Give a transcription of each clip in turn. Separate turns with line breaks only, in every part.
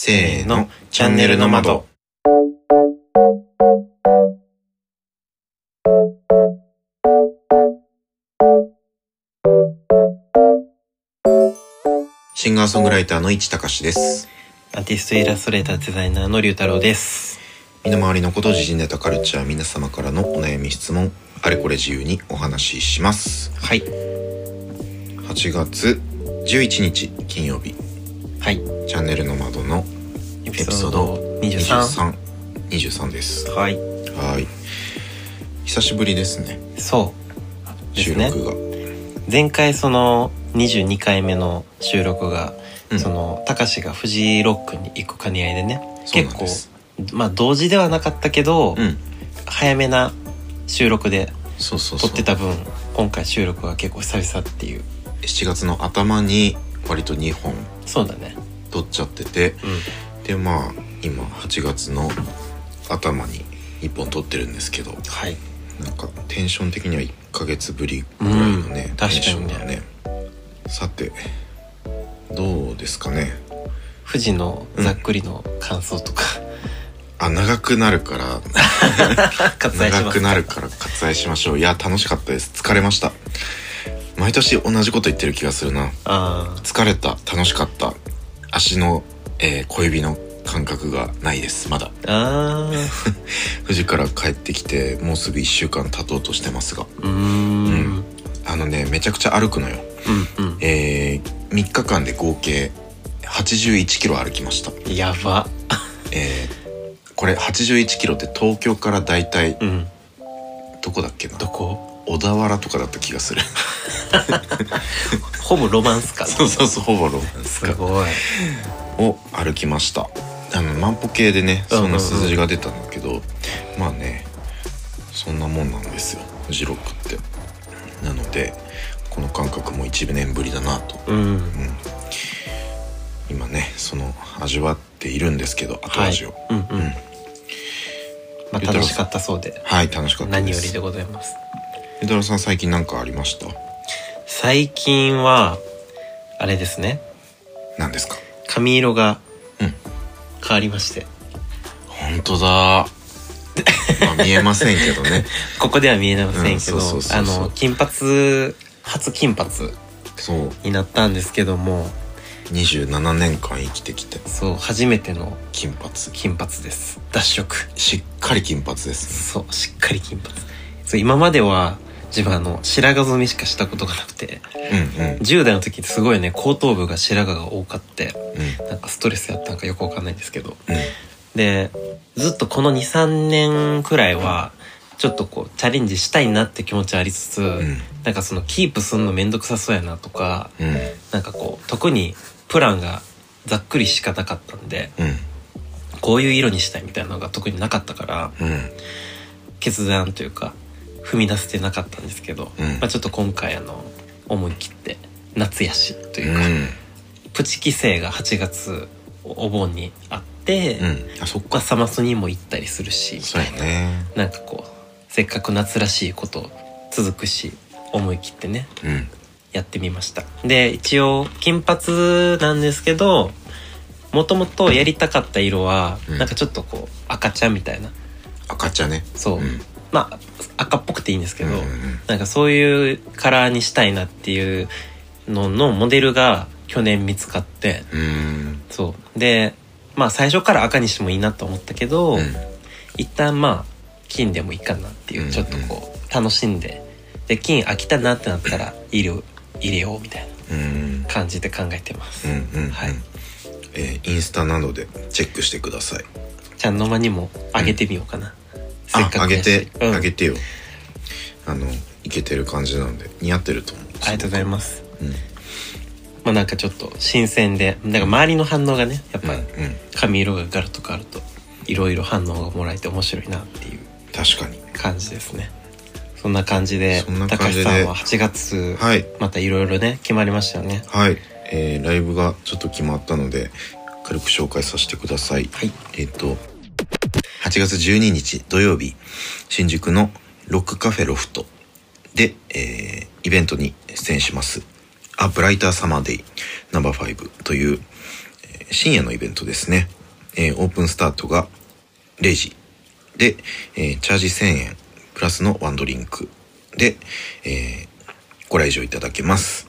せーの、チャンネルの窓。シンガーソングライターの市隆です。
アーティストイラストレーターデザイナーの龍太郎です。
身の回りのこと、時事ネタカルチャー、皆様からのお悩み質問、あれこれ自由にお話しします。
はい。
8月11日金曜日、
はい。
チャンネルの窓の
エ
エピソード
23。
23、23です。
はい。
はい。久しぶりですね。
そう。
収録が。
前回その22回目の収録が、
うん
その、たかしがフジロックに行く兼ね合いでね、結構まあ同時ではなかったけど、
うん。
早めな収録で
そうそうそう。
撮ってた分、今回収録が結構久々っていう。
7月の頭に割と2本
そうだね。
撮っちゃってて、
うん。
で、まあ、今8月の頭に1本撮ってるんですけど、
はい。
なんかテンション的には1ヶ月ぶりぐらいのね、
うん
テンションだね。さて、どうですかね。
富士のざっくりの感想とか、
あ、長くなるから、長くなるから割愛しましょう。いや、楽しかったです。疲れました。毎年同じこと言ってる気がするな。疲れた、楽しかった。足の、えー小指の感覚がないです、まだ。
あ
富士 から帰ってきて、もうすぐ1週間経とうとしてますが。
ーうーん
あのね、めちゃくちゃ歩くのよ。
うんうん
えー、3日間で合計81キロ歩きました。
やば
えー、これ81キロって東京からだいたい
うん
どこだっけな？
どこ？
小田原とかだった気がする。
ほぼロマンスかな
そうそうそう、ほぼロマンスか。
すごい
を歩きました。あの、万歩計でね、そんな数字が出たんだけど、まあね、そんなもんなんですよ、フジロックって。なので、この感覚も1年ぶりだなと。
うん
今ね、その、味わっているんですけど、後
はい
味を。
うんうん
うん
まあ楽しかったそうで
はい、楽しかったです。
何よりでございます
ゆうたろうさん最近なんかありました？
最近はあれですね。
何ですか？
髪色が
うん。
変わりまして。
本当だ。まあ見えませんけどね。
ここでは見えませんけ
うんそう
ど
そうそうそう。
あの金髪初金髪
そう、
になったんですけども。
27年間生きてきて、
そう初めての
金髪。
金髪です。脱色。
しっかり金髪です
そうしっかり金髪。そう今までは自分あの白髪染めしかしたことがなくて
ね。うんうん。
10代の時ってすごいね後頭部が白髪が多かって
うん。
なんかストレスやったんかよくわかんないんですけど。
うん。
でずっとこの23年くらいはちょっとこうチャレンジしたいなって気持ちありつつ、
ん。
なんかそのキープすんのめんどくさそうやなとか
うん。
なんかこう特にプランがざっくりしかなかったんで
うん。
こういう色にしたいみたいなのが特になかったから
うん。
決断というか踏み出せてなかったんですけど、
うん。
まあ、ちょっと今回あの思い切って夏やしと
う
いうか、
ん。
プチ帰省が8月お盆にあって、
うん。あそっか。
まあサマソにも行ったりするし
そうやね。
なんかこうせっかく夏らしいこと続くし思い切ってね
うん。
やってみました。で一応金髪なんですけどもともとやりたかった色は、
うん。
なんかちょっとこう赤茶みたいな。
赤茶ね。
そう、
うん
まあ赤っぽくていいんですけど、
うんうん
なんかそういうカラーにしたいなっていうののモデルが去年見つかって
うん。
そう。でまあ最初から赤にしてもいいなと思ったけど、
うん。
一旦まあ金でもいいかなっていう、
うん
ちょっとこう楽しんでで金飽きたなってなったら色入れようみたいな
うん。
感じで考えてます、
うんうんうん。
はい。
えーインスタなどでチェックしてください。
ちゃんの間にも上げてみようかな、せっ
あ
かく
あげて。
うん。
あげてよ。あのいけてる感じなんで似合ってると思う。
ありがとうございます。
うん。
まあなんかちょっと新鮮でなんか周りの反応がねやっぱ髪色がガラッと変わるといろいろ反応がもらえて面白いなっていう。
確かに。
感じですね。そんな感じで高橋さんは8月、
はい。
またいろいろね決まりましたよね。
はい、えーライブがちょっと決まったので軽く紹介させてください。
はい。
えっ、と8月12日土曜日新宿のロックカフェロフトで、えーイベントに出演します「A Brighter Summer Day No.5」という、ええー深夜のイベントですね。えーオープンスタートが0時で、えーチャージ1000円プラスのワンドリンクで、えーご来場いただけます。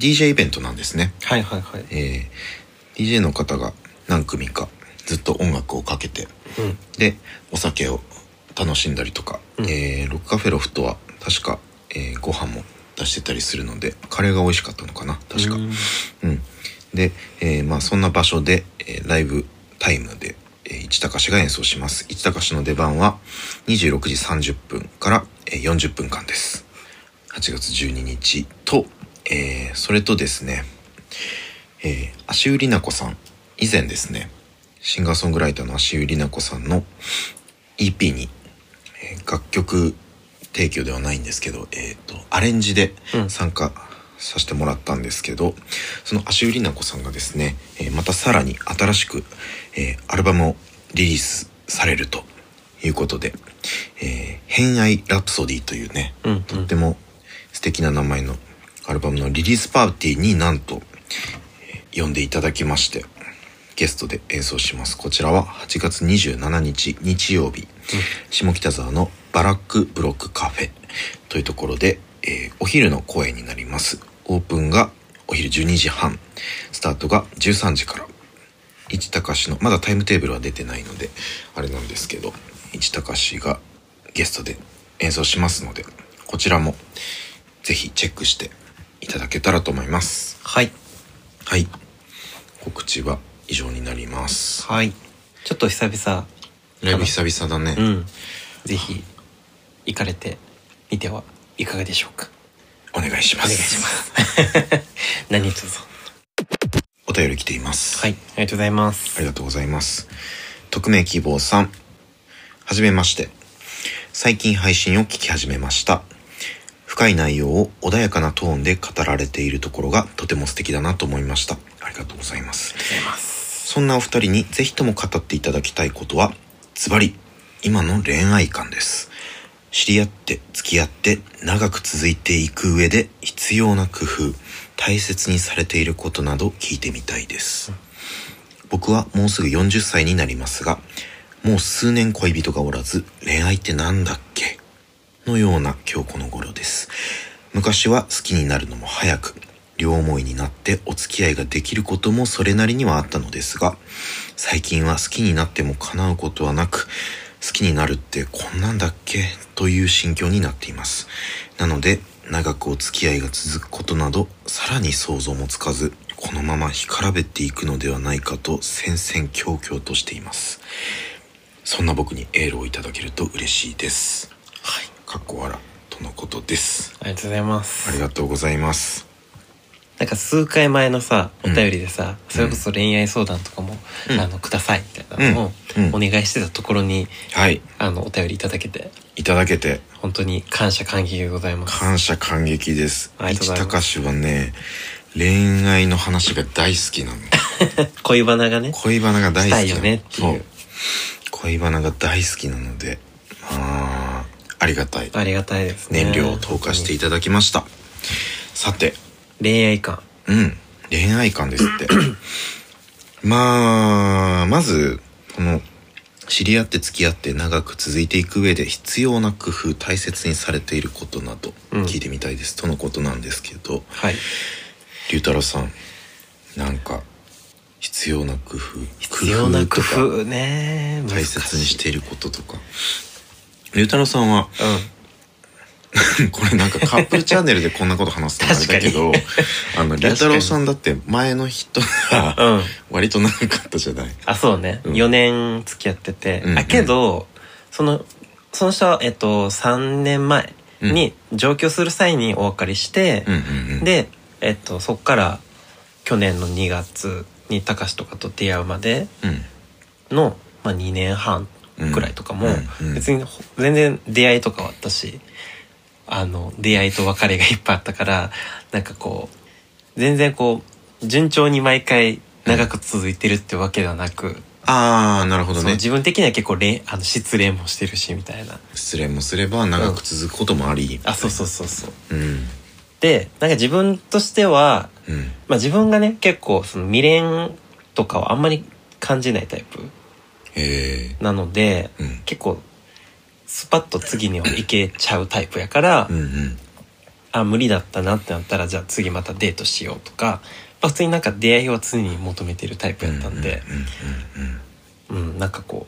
DJ イベントなんですね。
はいはいはい
えー DJ の方が何組かずっと音楽をかけて、
うん。
でお酒を楽しんだりとか、
うん。
えーロックカフェロフトは確か、えーご飯も出してたりするのでカレーが美味しかったのかな確か。
うん。
うん。で、えーまあそんな場所で、えーライブタイムで、えー市高氏が演奏します。市高氏の出番は26時30分から、えー40分間です。8月12日と、えーそれとですねえー、足売りな子さん。以前ですねシンガーソングライターの足売りな子さんの EP に、えー楽曲提供ではないんですけど、えー、とアレンジで
うん。
参加させてもらったんですけど、その足売りな子さんがですね、えーまたさらに新しく、えーアルバムをリリースされるということで「えー偏愛ラプソディ」というね、
うんうん。
とっても素敵な名前のアルバムのリリースパーティーになんと、えー呼んでいただきましてゲストで演奏します。こちらは8月27日日曜日、下北沢のバラックブロックカフェというところで、えーお昼の公演になります。オープンがお昼12時半。スタートが13時から。市高氏のまだタイムテーブルは出てないのであれなんですけど市高氏がゲストで演奏しますのでこちらもぜひチェックしていただけたらと思います。
はい。
はい。告知は以上になります。
はい。ちょっと久々。
ライブ久々だね、
うん。ぜひ行かれてみてはいかがでしょうか。
お願いし
お願い
ます
します。何卒。
お便り来ています。
はい。ありがとうございます。
ありがとうございます。匿名希望さん。はじめまして。最近配信を聞き始めました。深い内容を穏やかなトーンで語られているところがとても素敵だなと思いました。ありがとうございます。
ありがとうございます
そんなお二人にぜひとも語っていただきたいことは、ズバリ、今の恋愛観です。知り合って付き合って長く続いていく上で必要な工夫、大切にされていることなど聞いてみたいです。僕はもうすぐ40歳になりますが、もう数年恋人がおらず、恋愛ってなんだっけ？のような今日この頃です。昔は好きになるのも早く、両思いになってお付き合いができることもそれなりにはあったのですが、最近は好きになっても叶うことはなく、好きになるってこんなんだっけ？という心境になっています。なので、長くお付き合いが続くことなど、さらに想像もつかず、このまま干からべっていくのではないかと戦々恐々としています。そんな僕にエールをいただけると嬉しいです。
はい
かっこ笑とのことです。
ありがとうございます
ありがとうございます。
なんか数回前のさお
うん
便りでさ、それこそ恋愛相談とかも、
うん
あのくださいみたいなのを
うんうん
お願いしてたところに、
はい。
あのお便りいただけて
いただけて
本当に感謝感激でございます
感謝感激です。市
ございます
高氏はね、恋愛の話が大好きなの。
恋バナがね
恋バナが大好き
よねっていう。
恋バナが大好きなので、あーありがたい。
ありがたいですね
燃料を投下していただきました。さて、
恋愛観
うん。恋愛観ですって。まあ、まず、この、知り合って付き合って長く続いていく上で必要な工夫、大切にされていることなど
うん。
聞いてみたいです、とのことなんですけど、
はい。
龍太郎さん、なんか、必要な工夫、
必要な工夫ね。
大切にしていることとか。龍太郎さんは、
うん
これなんかカップルチャンネルでこんなこと話すのあれだけどあの龍太郎さんだって前の人が
うん。
割と長かったじゃない？
あそうね、
うん。
4年付き合ってて、
うんうん
あけどそのその人はえっと3年前に上京する際にお別れして
うん、うんうん。
でえっとそっから去年の2月に高志とかと出会うまで
うん。
の、まあ、2年半くらいとかも、
うんうん。
別にほ全然出会いとかはあったしあの出会いと別れがいっぱいあったからなんかこう全然こう順調に毎回長く続いてるってわけではなく、
ああなるほどね。
自分的には結構恋あの失恋もしてるしみたいな。
失恋もすれば長く続くこともあり。
あそうそうそうそう。
うん。
でなんか自分としては、
うん。
まあ、自分がね結構その未練とかはあんまり感じないタイプなので、
うん。
結構スパッと次にはいけちゃうタイプやから、
うんうん。
あ無理だったなってなったらじゃあ次またデートしようとか、まあ、普通になんか出会いは常に求めてるタイプやったんで、
うんうんうん
うん。なんかこ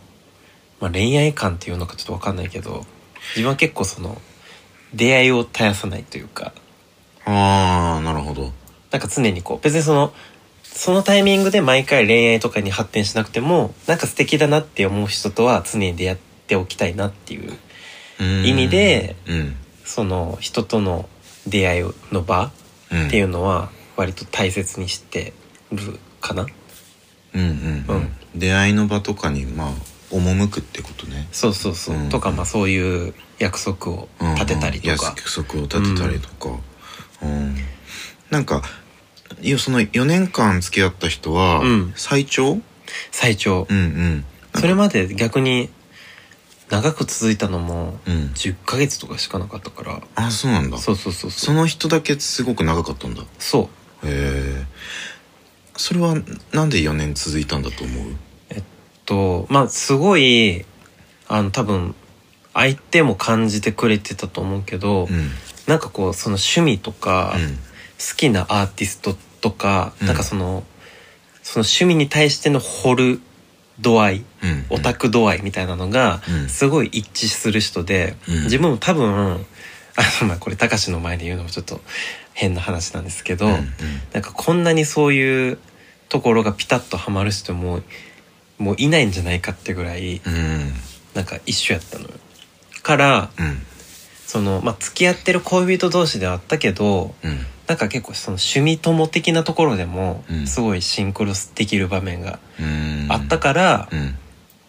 う、まあ、恋愛観っていうのかちょっと分かんないけど自分は結構その出会いを絶やさないというか。
ああなるほど。
なんか常にこう別にそのそのタイミングで毎回恋愛とかに発展しなくてもなんか素敵だなって思う人とは常に出会っておきたいなっていう
うん。
意味で
うん。
その人との出会いの場
うん。
っていうのは割と大切にしてるかな。
うんうんう
うん。
ん出会いの場とかにまあ赴くってことね。
そうそうそう、
うん。
とかまあそういう約束を
うんうん。
立てたりとか、
約束を立てたりとか。うん。なんかいやその4年間付き合った人は
うん。
最長？
最長、
うんうん。
それまで逆に長く続いたのも
うん。
10ヶ月とかしかなかったから。
あそうなんだ。
そうそうそうそ
そうの人だけすごく長かったんだ。へ
そう。
え。それはなんで4年続いたんだと思う？
とまあすごいあの多分相手も感じてくれてたと思うけど、
うん。
なんかこうその趣味とか、好きなアーティストとか、
うん。
なんかそのその趣味に対しての掘る度合いオタク度合いみたいなのが
うん。
すごい一致する人で、
うん。
自分も多分あのまあこれたかしの前で言うのもちょっと変な話なんですけど、
う
なんかこんなにそういうところがピタッとはまる人ももういないんじゃないかってぐらい
うん。
なんか一緒やったのよ。から
うん。
そのまあ付き合ってる恋人同士ではあったけど
うん
なんか結構その趣味友的なところでも
うん。
すごいシンクロできる場面が
うん。
あったから
うん。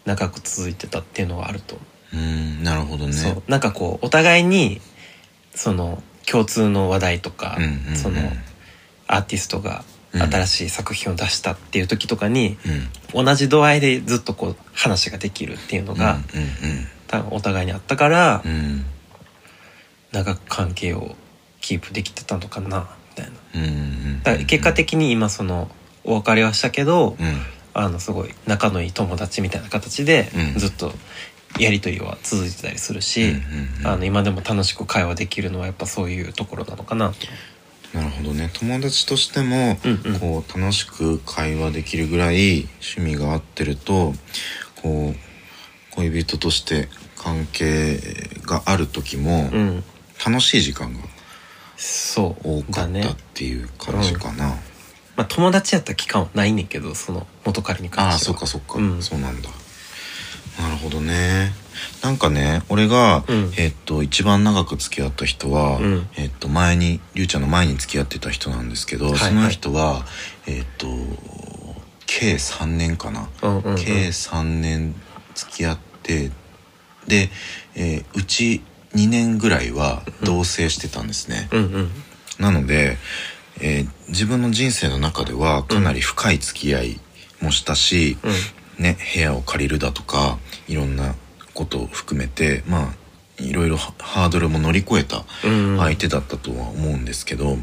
長く続いてたっていうのはあると思う。
うん。なるほどね。
そう。なんかこうお互いにその共通の話題とか、そのアーティストが
うん。
新しい作品を出したっていう時とかに、
うん。
同じ度合いでずっとこう話ができるっていうのが、
うん
多分お互いにあったから、長く関係をキープできてたのかなみたいな。
うんうん
だから結果的に今そのお別れはしたけど、
うん。
あのすごい仲のいい友達みたいな形で
うん。
ずっとやり取りは続いてたりするし、
うんうんうん。
あの今でも楽しく会話できるのはやっぱそういうところなのかなと。
なるほどね。友達としても
うんうん。
こう楽しく会話できるぐらい趣味が合ってるとこう恋人として関係がある時も
うん、
楽しい時間が
そう
多かったっていう感じかな、
まあ友達やった期間はないねんけどその元彼に関
ああ
しては。
そっかそっか、
うん。
そうなんだ。なるほどね。なんかね俺が、
うん。
えっと一番長く付き合った人は、
うん。
えっと前にりゅうちゃんの前に付き合ってた人なんですけど、
はい
その人はえっと計3年かな、
うんうんうん。
計3年付き合ってで、えーうち2年ぐらいは同棲してたんですね、
うんうん。
なので、えー自分の人生の中ではかなり深い付き合いもしたし、ね、部屋を借りるだとかいろんなことを含めてまあいろいろハハードルも乗り越えた
うん。
相手だったとは思うんですけど、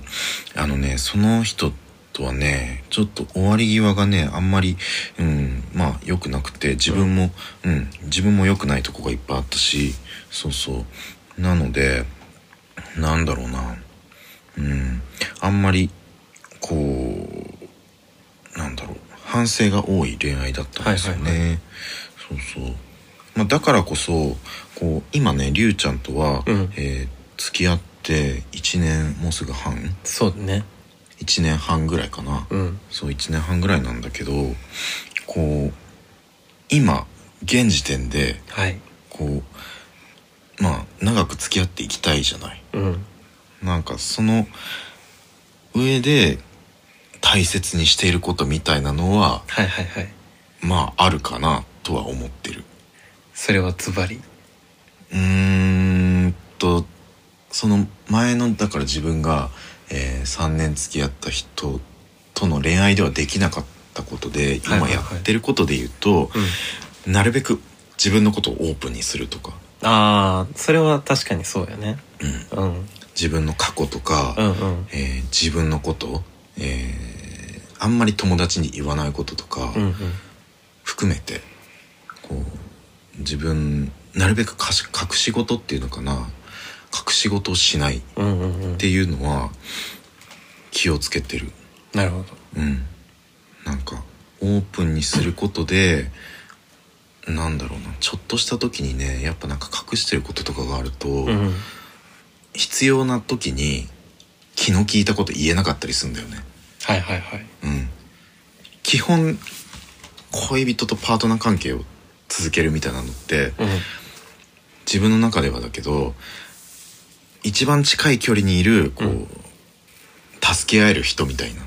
あのねその人とはねちょっと終わり際がねあんまり、うん、まあ良くなくて自分も、うん自分も良くないとこがいっぱいあったしそうそう。なのでなんだろうな。うんあんまりこうなんだろう。反省が多い恋愛だったんですよね、
はいはい
そうそう、まあ、だからこそこう今ねりゅうちゃんとは、
うん。
えー付き合って1年もうすぐ半。
そうだね
1年半ぐらいかな、
うん。
そう1年半ぐらいなんだけどこう今現時点で
はい。
こうまあ長く付き合っていきたいじゃない。
うん。
なんかその上で大切にしていることみたいなのは
はいはいはい。
まああるかなとは思ってる。
それはズバリ。
うーんとその前のだから自分が、え3年付き合った人との恋愛ではできなかったことで今やってることで言うと、
うん。
なるべく自分のことをオープンにするとか、
ああそれは確かにそうやね。
うん。
うん。
自分の過去とか、
うんうん。
えー自分のこと、えーあんまり友達に言わないこととか
うんうん。
含めてこう自分なるべくかし隠し事っていうのかな隠し事をしないっていうのは気をつけてる。
なるほど。
うん。なんかオープンにすることでなんだろうな。ちょっとした時にねやっぱなんか隠してることとかがあると、
うんうん。
必要な時に気の利いたこと言えなかったりするんだよね。
はいはいはい。
うん。基本恋人とパートナー関係を続けるみたいなのって
うん。
自分の中ではだけど一番近い距離にいるこう、
うん。
助け合える人みたいな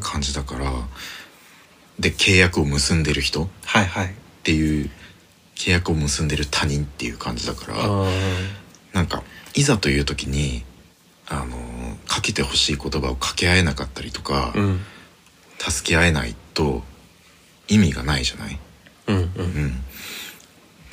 感じだからで契約を結んでる人っていう契約を結んでる他人っていう感じだから
あ
なんかいざという時にあのかけてほしい言葉を掛け合えなかったりとか、
ーうん。
助け合えないと意味がないじゃない、
うんう
うん。ん、だ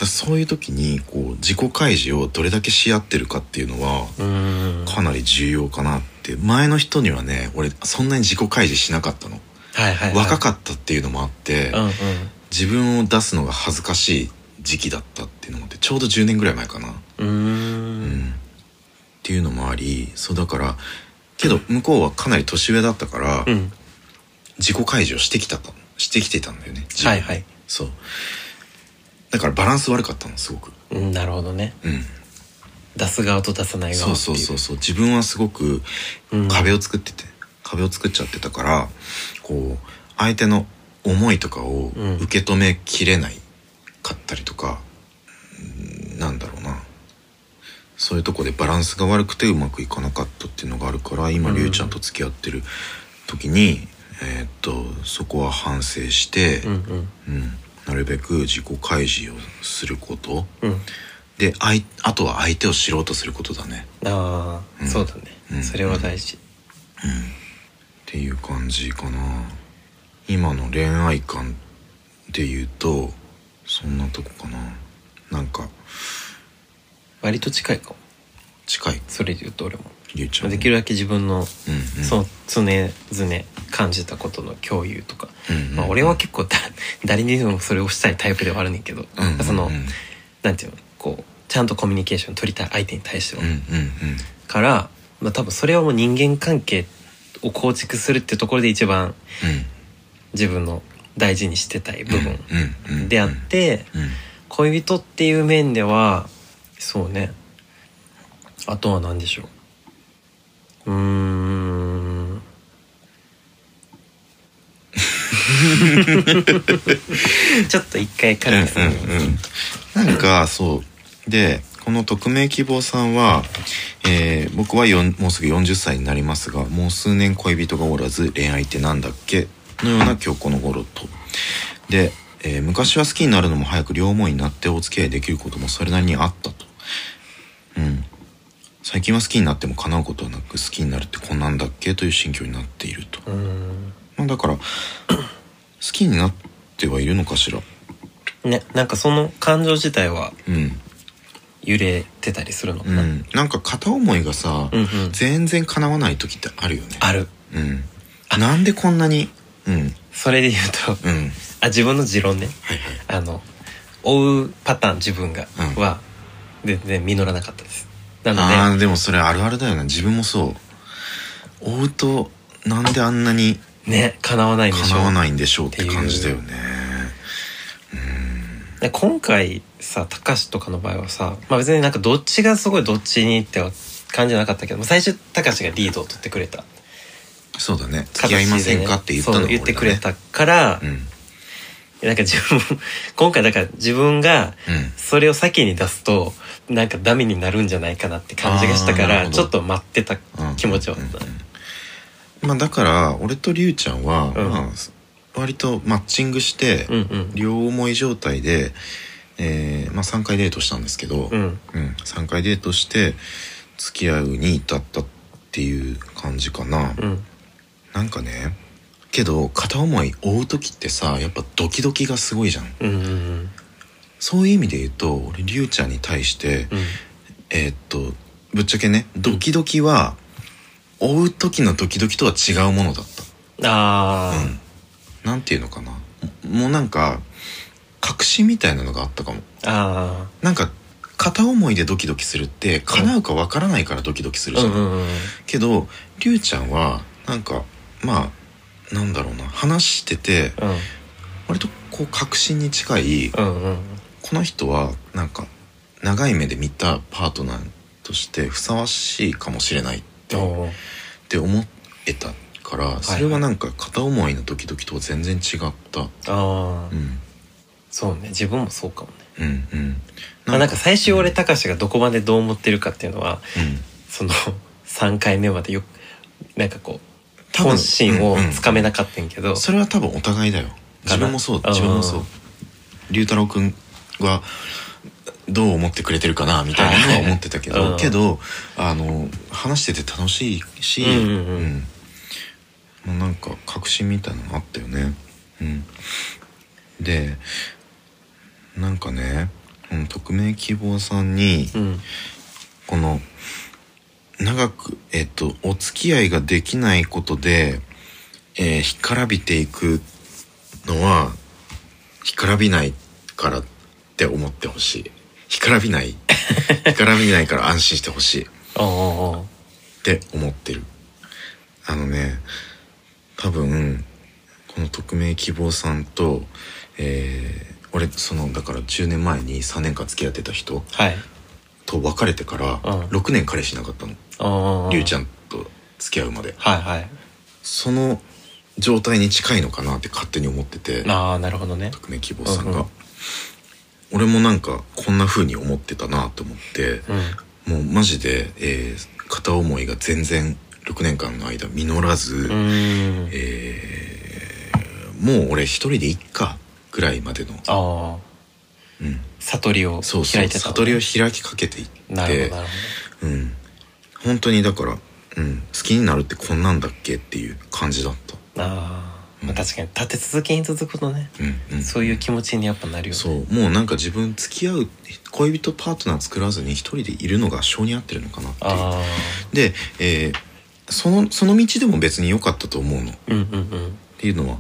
そういう時にこう自己開示をどれだけし合ってるかっていうのは
うん。
かなり重要かなって。前の人にはね俺そんなに自己開示しなかったの、
はいはいはい。
若かったっていうのもあって、
うんうん。
自分を出すのが恥ずかしい時期だったっていうのもあってちょうど10年ぐらい前かな。
う
ん。ん。っていうのもありそうだからけど向こうはかなり年上だったから、
うん。
自己開示をしてきたとしてきてたんだよね。
はいはい。
そうだからバランス悪かったのすごく。
うんなるほどね。
うん。
出す側と出さない
そう
側
そうそうそう。自分はすごく
うん。
壁を作ってて、壁を作っちゃってたからこう相手の思いとかを
うん。
受け止めきれないかったりとか、うんなんだろうな。そういうとこでバランスが悪くてうまくいかなかったっていうのがあるから今
うん
りゅうちゃんと付き合ってる時に、えーっとそこは反省して、
うんうん。
うんなるべく自己開示をすること。
うん。
であいあとは相手を知ろうとすることだね。
ああ、
うん。
そうだね、
うん。
それは大事。
っていう感じかな。今の恋愛観で言うとそんなとこかな。なんか
割と近いかも
近い。
それで言うと俺も。
りゅうちゃん
できるだけ自分の、
うんうん。
その常々感じたことの共有とか、
うんうんうん。
まあ、俺は結構だ誰にでもそれをしたいタイプではあるねんけど、
うんうんうん。
そのなんていうの？こうちゃんとコミュニケーション取りたい相手に対しては、
うんうんうん。
から、まあ、多分それはもう人間関係を構築するっていうところで一番自分の大事にしてたい部分
うんうんうん。
であって、
うん。
恋人っていう面ではそうねあとは何でしょう？うーん。ちょっと一回軽くする
うんうんうん。なんかそう。でこの匿名希望さんは、えー僕はよんもうすぐ40歳になりますがもう数年恋人がおらず恋愛ってなんだっけ？のような今日この頃と。で、えー昔は好きになるのも早く両思いになってお付き合いできることもそれなりにあったと。うん最近は好きになっても叶うことはなく好きになるってこんなんだっけという心境になっていると。まあだから 好きになってはいるのかしら。
ねなんかその感情自体は
うん。
揺れてたりするのかな、
うん、なんか片思いがさ、
うんうん。
全然叶わない時ってあるよね。
ある。
うん。なんでこんなにうん。
それで言うと
うん。
あ自分の持論ね。
はいはい。
あの追うパターン自分が、
うん。
は全然実らなかったですなの
あーで。もそれあるあるだよな自分もそう。追うとなんであんなに
でね叶わないんでしょ？
叶わないんでしょうって感じだよね。
で今回さ高橋とかの場合はさ、まあ、別になんかどっちがすごいどっちにっては感じなかったけどまあ最初高橋がリードを取ってくれた。
そうだね。付き合いませんかって言ったのね。
言ってくれたから、
うん。
なんか自分 今回だから自分が
うん。
それを先に出すとなんかダメになるんじゃないかなって感じがしたからちょっと待ってた
うん
気持ちはあった、
うんうん。まあだから俺とりゅうちゃんは、
うん。
まあ割とマッチングして、
うんうん。
両思い状態で、えーまあ、3回デートしたんですけど、
うん。
うん、3回デートして付き合うに至ったっていう感じかな、
うん。
なんかねけど片思い追う時ってさやっぱドキドキがすごいじゃん。
うんうんうん
そういう意味で言うと俺りゅうちゃんに対して、
うん。
えーっとぶっちゃけねドキドキは追う時のドキドキとは違うものだった。
あ
うん。なんていうのかな。もうなんか確信みたいなのがあったかも。
ああ
なんか片思いでドキドキするって叶うかわからないからドキドキするじゃん、
うんうんうん
けどりゅうちゃんはなんかまあなんだろうな話してて割とこう確信に近い
うんうんうん
この人はなんか長い目で見たパートナーとしてふさわしいかもしれないってって思えたからそれはなんか片思いのドキドキとは全然違った、
ああ
うん、
そうね。自分もそうかもね。
うんうん。
まあなんか最終俺たかしがどこまでどう思ってるかっていうのは
うん。
その3回目までよくなんかこう本心を
うんうん。
つかめなかったんけど、
それは多分お互いだよ。自分もそう自分もそう。龍太郎くんはどう思ってくれてるかなみたいなのは思ってたけど、
うん。
けどあの話してて楽しいし、
うんうんうん。
もうなんか確信みたいなのあったよね。うん。でなんかね匿名希望さんに、
うん。
この長くえっとお付き合いができないことで、えー干からびていくのは干からびないからって思ってほしい。干からびない。干からびないから安心してほしい。って思ってる。あのね多分この匿名希望さんとえー俺そのだから10年前に3年間付き合ってた人
はい。
と別れてから
うん。
6年彼氏いなかったの。りゅうちゃんと付き合うまで。
はいはい。
その状態に近いのかなって勝手に思ってて。
ああなるほどね。
匿名希望さんが、
うんうん
俺もなんかこんな風に思ってたなと思って
うん
もうマジで、えー片思いが全然6年間の間実らず、えーもう俺一人でいっかぐらいまでの、
ああ
うん、
悟りを開いてたの
悟りを開きかけていってうん、本当にだから、うん、好きになるってこんなんだっけっていう感じだった。
あ、まあ、確かに立て続けに続くとね、
うんうん、
そういう気持ちにやっぱなるよね。
そう。もうなんか自分付き合う恋人パートナー作らずに一人でいるのが性に合ってるのかなっていう。
あ
で、えーそのその道でも別に良かったと思うの。っ
あうんうん。
ていうのは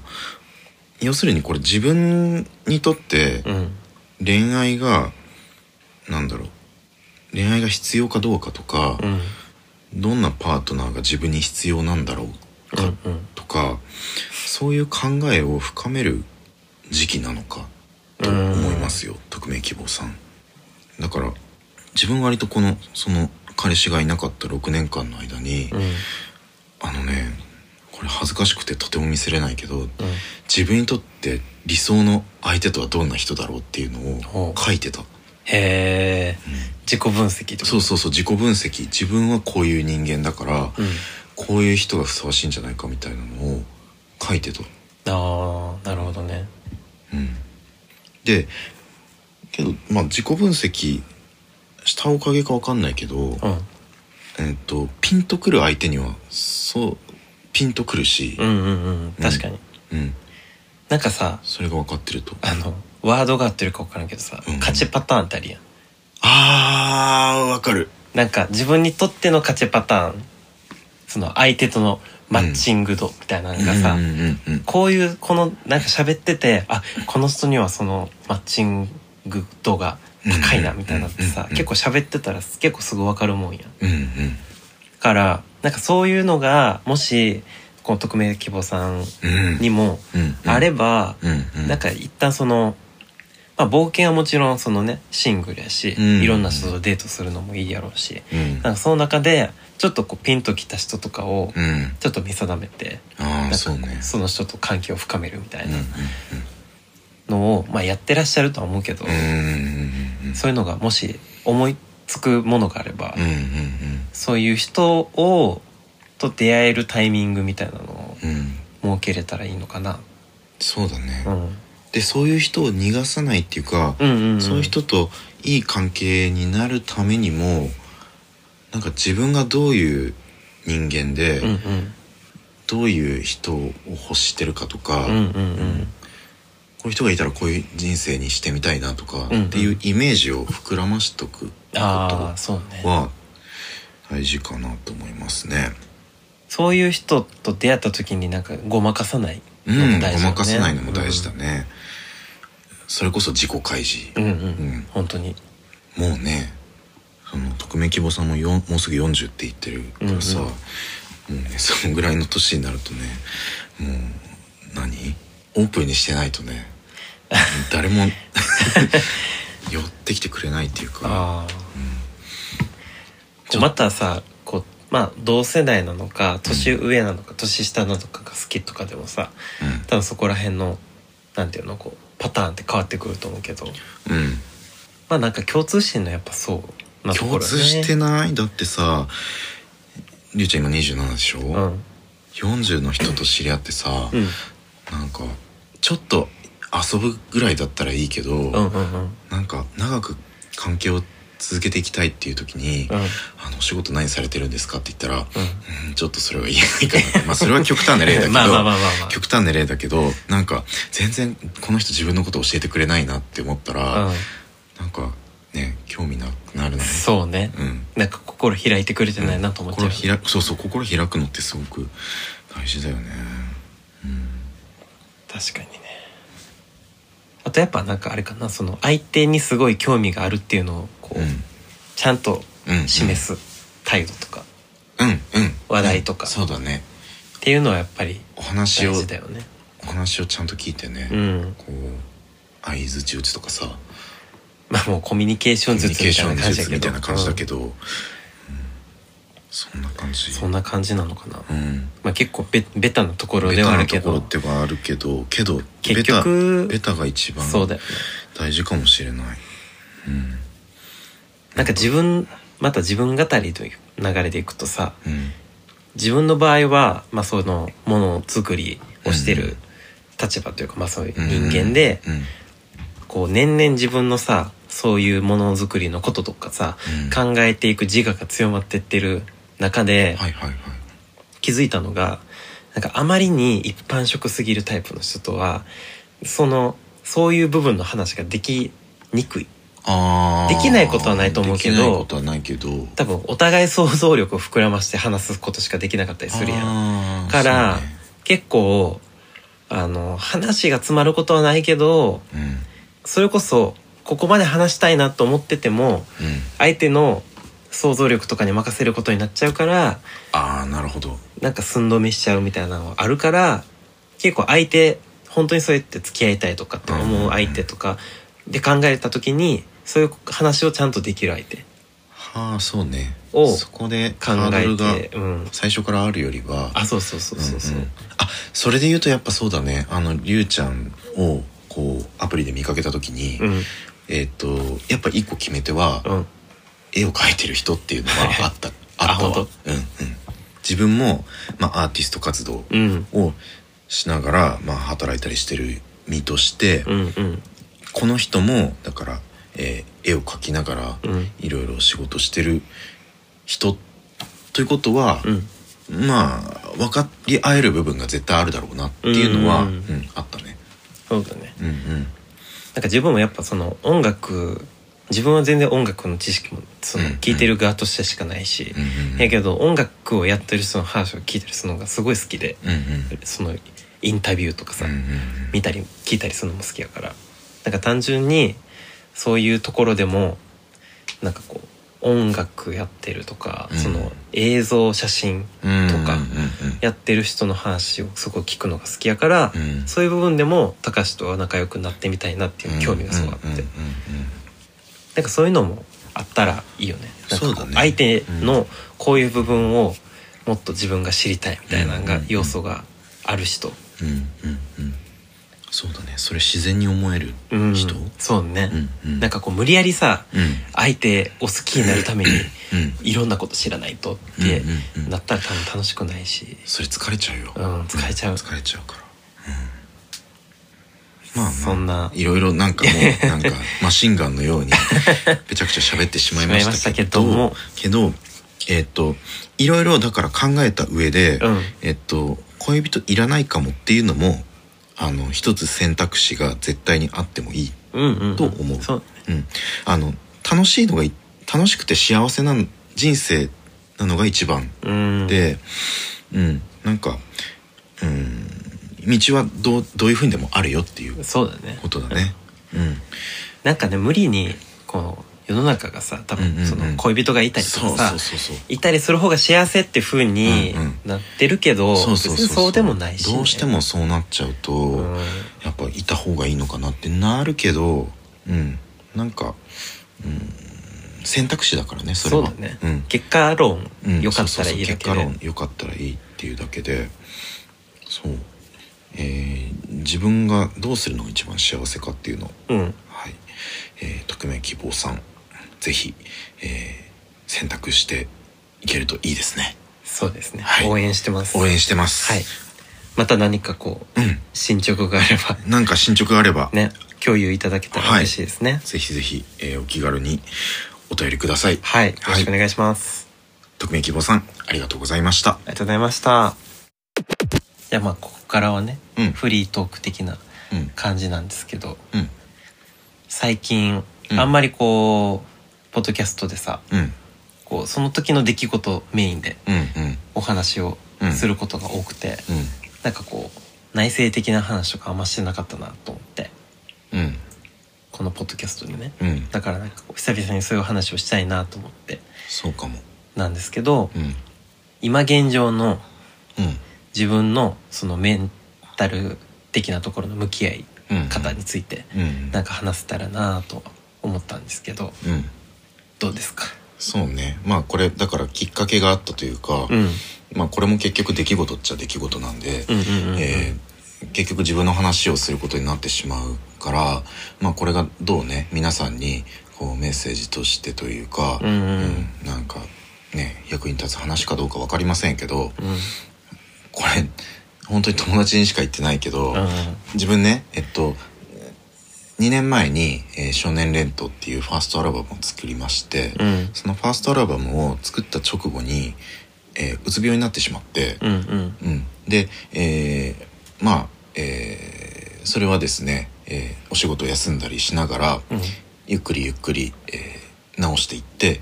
要するにこれ自分にとって
うんうん。
恋愛がなんだろう。恋愛が必要かどうかとか、
うん。
どんなパートナーが自分に必要なんだろうか
うんうん。
とかそういう考えを深める時期なのかと思いますよ匿名希望さん。だから自分割とこのその彼氏がいなかった6年間の間に、
うん。
あのねこれ恥ずかしくてとても見せれないけど
うん。
自分にとって理想の相手とはどんな人だろうっていうのを書いてた、
へえ自己分析と
そうそうそう自己分析。自分はこういう人間だから、
うん
こういう人がふさわしいんじゃないかみたいなのを書いてた
ああなるほどね。
うん、でけどまあ自己分析したおかげかわかんないけど、
うん。
えっとピンとくる相手にはそうピンとくるし。
う、んうんうん。確かに、
うん。
なんかさ
それが分かってると。
あのワードが合ってるか分からんけどさ、
うん。
勝ちパターンってあるやん。
あーわかる。
なんか自分にとっての勝ちパターンその相手とのマッチング度みたいなのがさ、こういうこのなんか喋っててあこの人にはそのマッチング度が高いな
うん。
みたいなのってさ、
うん
結構喋ってたら結構すぐ分かるもんや
うんうん。
だからなんかそういうのがもしこの匿名希望さん
うん。
にもあれば、なんか一旦そのまあ冒険はもちろんそのねシングルやし、
うん。
いろんな人とデートするのもいいやろうし、
うん。
なんかその中でちょっとこうピンときた人とかを
うん。
ちょっと見定めて、
ああそうね。
その人と関係を深めるみたい
うんうん
なのを、まあ、やってらっしゃるとは思うけど、
うん
そういうのがもし思いつくものがあれば、
うんうん
そういう人をと出会えるタイミングみたいなのを
うんうん。
設けれたらいいのかな。
そうだね、
うん、
でそういう人を逃がさないっていうか、
うんうんうん。
そういう人といい関係になるためにもなんか自分がどういう人間で、
うんうん。
どういう人を欲してるかとか、
うんうんうん。
こういう人がいたらこういう人生にしてみたいなとか、
うんうん。
っていうイメージを膨らましとくことは大事かなと思いますね。
そういう人と出会った時になんかごまかさない
うん
のも大事だよね。
ごまかさないのも大事だね、それこそ自己開示、
うんうん、
うん。
本当に。
もうねその匿名希望さんもよんもうすぐ40って言ってるからさ、
うんうん。
もうねそのぐらいの年になるとねもう何？オープンにしてないとね誰も 寄ってきてくれないっていうか。
ああ、
ちょ
またさこうまあ同世代なのか年上なのか、年下なのかが好きとかでもさ
うん。
多分そこら辺のなんていうのこうパターンって変わってくると思うけど。
うん。
まあなんか共通してんのはやっぱそうなところ
共通してない？だってさりゅうちゃん今27でしょ、
うん。
40の人と知り合ってさ、
うん。
なんかちょっと遊ぶぐらいだったらいいけど、
うんうんうん。
なんか長く関係を続けていきたいっていう時に「
うん。
あのお仕事何されてるんですか?」って言ったら「
う
うんちょっとそれは言えないかなって」まあそれは極端な例だけど極端な例だけどなんか全然この人自分のこと教えてくれないなって思ったら、
うん。
なんかね興味なくなるね。
そうね。
うん。
なんか心開いてくれてないなと思っちゃう、
心開くそうそう心開くのってすごく大事だよね。うん。
確かにね。あとやっぱなんかあれかなその相手にすごい興味があるっていうのをこう、
うん。
ちゃんと
うん
示す態度とか。
うんうん。
話題とか。
そうだね。
っていうのはやっぱり
お話を
大事だよね。
お話をちゃんと聞いてね、
うん。
こう相づち打つとかさ
まあもうコミュニケーション術みたいな感じだけど。
みたいな感じだけ
うん
ど、うん。そんな感じ。
そんな感じなのかな、
うん。
まあ結構ベベタなところ
ベ
ではあるけ
タなところ
ど
ではあるけどけど
結局
ベタが一番大事かもしれない。うん。
なんか自分また自分語りという流れでいくとさ
うん。
自分の場合は、まあ、そのものづくりをしてる立場というか、まあ、そういう人間で、
うん。
こう年々自分のさそういうものづくりのこととかさ、
うん。
考えていく自我が強まってってる中で、
はいはいはい。
気づいたのがなんかあまりに一般職すぎるタイプの人とはそのそういう部分の話ができにくい。できないことはないと思うけど
できないことはないけど。
多分お互い想像力を膨らまして話すことしかできなかったりするやん。から、
ね。
結構あの話が詰まることはないけど
うん。
それこそここまで話したいなと思ってても
うん。
相手の想像力とかに任せることになっちゃうから
ああなるほど。
なんか寸止めしちゃうみたいなのがあるから結構相手本当にそうやって付き合いたいとかって思う相手とかで考えた時にそういう話をちゃんとできる相手。
はあそうね。
を
そこで
考えて、うん、
最初からあるよりは。
あそうそうそうそうそう、
んん。あそれで言うとやっぱそうだね。あのりゅうちゃんをこうアプリで見かけた時に、
うん
えっ、とやっぱ一個決め手は、
うん。
絵を描いてる人っていうのはあった
あ
あったわ。
本
うんうん。自分も、まあ、アーティスト活動
うん。
をしながら、まあ、働いたりしてる身として、
うんうん。
この人もだから、えー絵を描きながら
うん。
いろいろ仕事してる人ということは、
うん。
まあ分かり合える部分が絶対あるだろうなっていうのは、
う
うんんあったね。
そうだね。
うんうん
なんか自分もやっぱその音楽自分は全然音楽の知識もその聞いてる側としてしかないし、
うんうん
やけど音楽をやってる人の話を聞いたりするのがすごい好きで
うんうん。
そのインタビューとかさ、
うんうん。
見たり聞いたりするのも好きやから。なんか単純にそういうところでもなんかこう音楽やってるとか、
うん。
その映像写真
うん
とかやってる人の話をすごい聞くのが好きやから、
うん。
そういう部分でも高橋とは仲良くなってみたいなっていう興味がすごいあって、なんかそういうのもあったらいいよね。相手のこういう部分をもっと自分が知りたいみたいな要素がある人、
うんうんうんそうだね。それ自然に思える
うん。
人、
そうね、
うんうん。
なんかこう無理やりさ
うん。
相手を好きになるために
うん。
いろんなこと知らないとってなったら多分楽しくないし、
それ疲れちゃうよ、
うん疲れちゃう。
疲れちゃうから、うん、まあまあ。
そんな。い
ろいろなんかもう なんかマシンガンのようにぺちゃくちゃ喋ってしまいましたけど。
けど
えっ、といろいろだから考えた上で、
うん。
えっ、と恋人いらないかもっていうのもあの一つ選択肢が絶対にあってもいい。
うんうんうん。
と思う。
そう
うん、あの楽しいのがい楽しくて幸せな人生なのが一番
うん。
で、うん。なんかうん。道はどうどういうふうにでもあるよっていう
そうだね。
ことだね。うん。
なんかね無理にこう世の中がさ多分その恋人がいたりとかさいたりする方が幸せって風に
うんうん。
なってるけど別にそうでもないしね、
どうしてもそうなっちゃうと、
うん。
やっぱいた方がいいのかなってなるけどうん。なんか、うん、選択肢だからねそれは。
そうだね、
うん。
結果論
うん。
良かったらいいだけで。
結果論良かったらいいっていうだけで。そう、えー自分がどうするのが一番幸せかっていうの。を
うん。
はい、えー、匿名希望さんぜひ、えー選択していけるといいですね。
そうですね、
はい。
応援してます。
応援してます。
はい。また何かこう
うん。
進捗があれば。
なんか進捗があれば、
ね共有いただけたら嬉しいですね。
ぜひぜひ、えーお気軽にお便りください。
はい、よろしくお願いします、
匿名希望さんありがとうございました。
ありがとうございました。じゃあまあここからはね、
うん。
フリートーク的な
うん。
感じなんですけど。
うん。
最近、
うん。
あんまりこうポッドキャストでさ
うん。
こうその時の出来事メインで
うんうん。
お話を
うん
することが多くて、
うん。
なんかこう内省的な話とかあんましてなかったなと思って
うん。
このポッドキャストでね。
うん。
だからなんか久々にそういう話をしたいなと思って
そうかも。
なんですけど、
うん。
今現状の
うん。
自分のそのメンタル的なところの向き合い
うん
方について
うん。
なんか話せたらなとは思ったんですけど
うん
どうですか？
そうね。まあこれだからきっかけがあったというか、
うん。
まあこれも結局出来事っちゃ出来事なんで、結局自分の話をすることになってしまうからまあこれがどうね皆さんにこうメッセージとしてというか、
うんうん
うん。なんかね役に立つ話かどうか分かりませんけど
うん。
これ本当に友達にしか言ってないけど、
うん。
自分ねえっと2年前に「えー少年レント」っていうファーストアルバムを作りまして、
うん。
そのファーストアルバムを作った直後に、えーうつ病になってしまって、
うんうん。
うん、で、えーまあ、えーそれはですね、えーお仕事を休んだりしながら、
うん。
ゆっくりゆっくり、えー直していって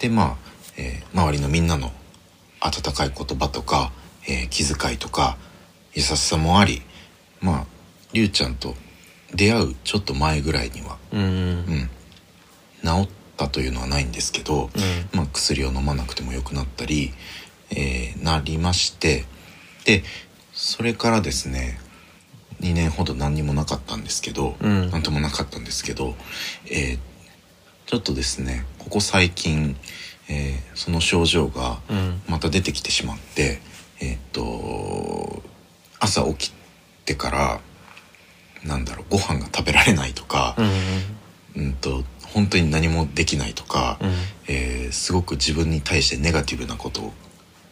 でまあ、えー周りのみんなの温かい言葉とか、えー気遣いとか優しさもありまありゅうちゃんと出会うちょっと前ぐらいには、
うん。うん。
うん、治ったというのはないんですけど、
うん。
まあ、薬を飲まなくてもよくなったり、えーなりまして。でそれからですね2年ほど何にもなかったんですけど、
うん。
なんともなかったんですけど、えーちょっとですねここ最近、えーその症状が
うん。
また出てきてしまってえーっと朝起きてからなんだろうご飯が食べられないとか
う、ん
うんと本当に何もできないとか、
うん。
えーすごく自分に対してネガティブなこと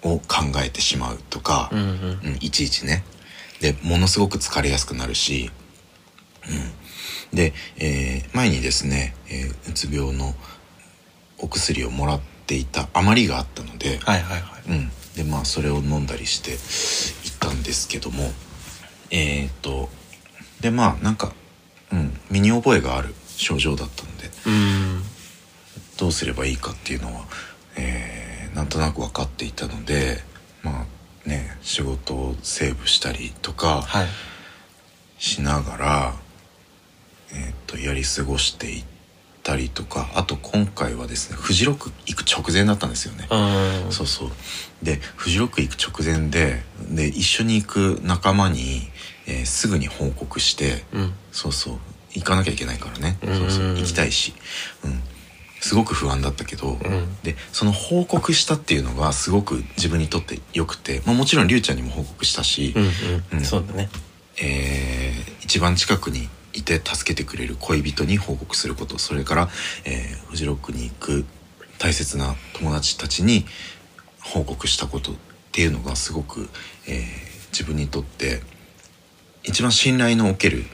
を考えてしまうとか、
うんうん。
うんいちいちね。でものすごく疲れやすくなるし、うん、で、えー前にですね、えーうつ病のお薬をもらっていた余りがあったので、
はいはいはい。
うん、でまあそれを飲んだりして行ったんですけどもえっ、とでまあなんか、うん、身に覚えがある症状だったので
うん。
どうすればいいかっていうのは、えーなんとなく分かっていたのでまあね仕事をセーブしたりとか
はい。
しながら、えー、とやり過ごしていったりとかあと今回はですねフジロック行く直前だったんですよね。
うん。
そうそう。でフジロック行く直前でで一緒に行く仲間に、えーすぐに報告して
うん。
そうそう。行かなきゃいけないからね。
うん。
そうそう。行きたいし、うん、すごく不安だったけど、
うん。
でその報告したっていうのがすごく自分にとって良くて、まあ、もちろんりゅうちゃんにも報告したし、
うん
う
うんん。そうだね。
えー一番近くにいて助けてくれる恋人に報告すること。それから、えーフジロックに行く大切な友達たちに報告したことっていうのがすごく、えー自分にとって一番信頼のおける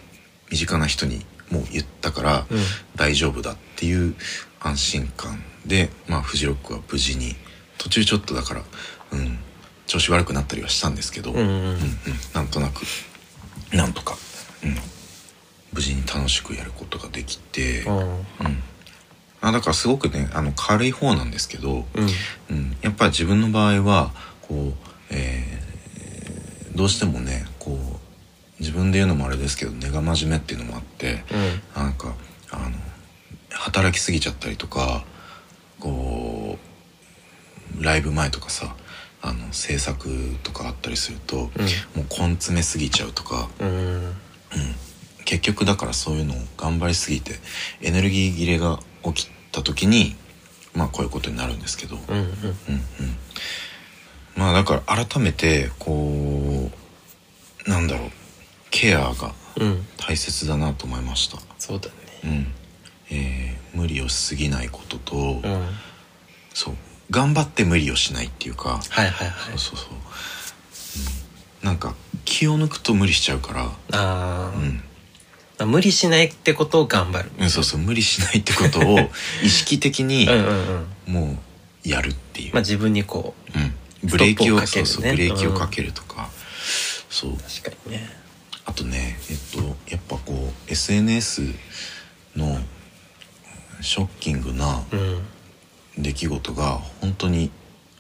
身近な人にもう言ったから
うん。
大丈夫だっていう安心感で、まあ、フジロックは無事に途中ちょっとだから、うん、調子悪くなったりはしたんですけど、
うんうん
うん。うんなんとなくなんとか、うん、無事に楽しくやることができて、
うん。
うん。あだからすごくねあの軽い方なんですけど、
うん。
うん、やっぱり自分の場合はこう、えーどうしてもねこう自分で言うのもあれですけど根が真面目っていうのもあって、
うん。
なんかあの働きすぎちゃったりとかこうライブ前とかさあの制作とかあったりすると、もう根詰めすぎちゃうとか、
うん。
うん、結局だからそういうのを頑張りすぎてエネルギー切れが起きた時にまあこういうことになるんですけど、
うんうん。
うんうん、まあだから改めてこうなんだろうケアが
うん。
大切だなと思いました。
そうだね。
うん。えー無理をしすぎないことと、
うん。はい
そう。頑張って無理をしないっていうか、
はいはい
そうそうそう、うん、なんか気を抜くと無理しちゃうから、
ああ無理しないってことを頑張る。
うん、そうそう。無理しないってことを 意識的に
うんうんうん。
もうやるっていう、
まあ自分にこう
うん、ブレーキを
ね
そうそうブレーキをかけるとか、そう。
確かにね
あとねえっとやっぱこう SNS のショッキングな
うん。
出来事が本当に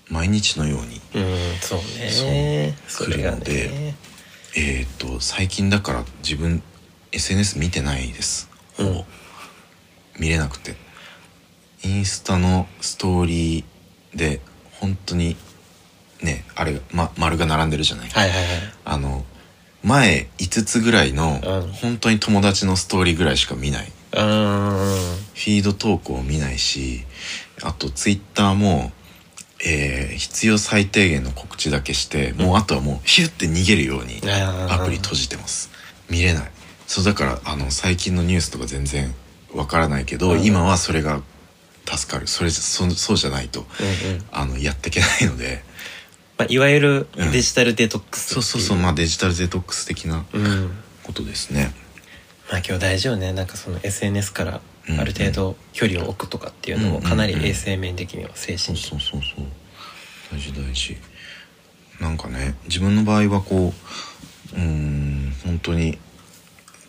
毎日のように
うんそうね。
そう来るので
ね。
えーっと最近だから自分 SNS 見てないです。ほぼ、
うん。
見れなくて。インスタのストーリーで本当にねあれ、ま、丸が並んでるじゃない、
はいはいはい。
あの前5つぐらいの、
うん。
本当に友達のストーリーぐらいしか見ない。う
ーん。
フィード投稿を見ないしあとツイッターも、えー必要最低限の告知だけして、もうあとはもうヒュッて逃げるようにアプリ閉じてます。見れない。そうだからあの最近のニュースとか全然わからないけど、
うん。
今はそれが助かる。それそそうじゃないと
うんうん。
あのやっていけないので
まあ、いわゆる
うん。
デジタルデトックス
そうそうそう。まあデジタルデトックス的な
うん。
ことですね。
まあ今日大事よね。なんかその SNS から
うん
ある程度距離を置くとかっていうのもかなり衛生面的には精
そう
神的
そうそうそう。大事大事。なんかね自分の場合はこううーん本当に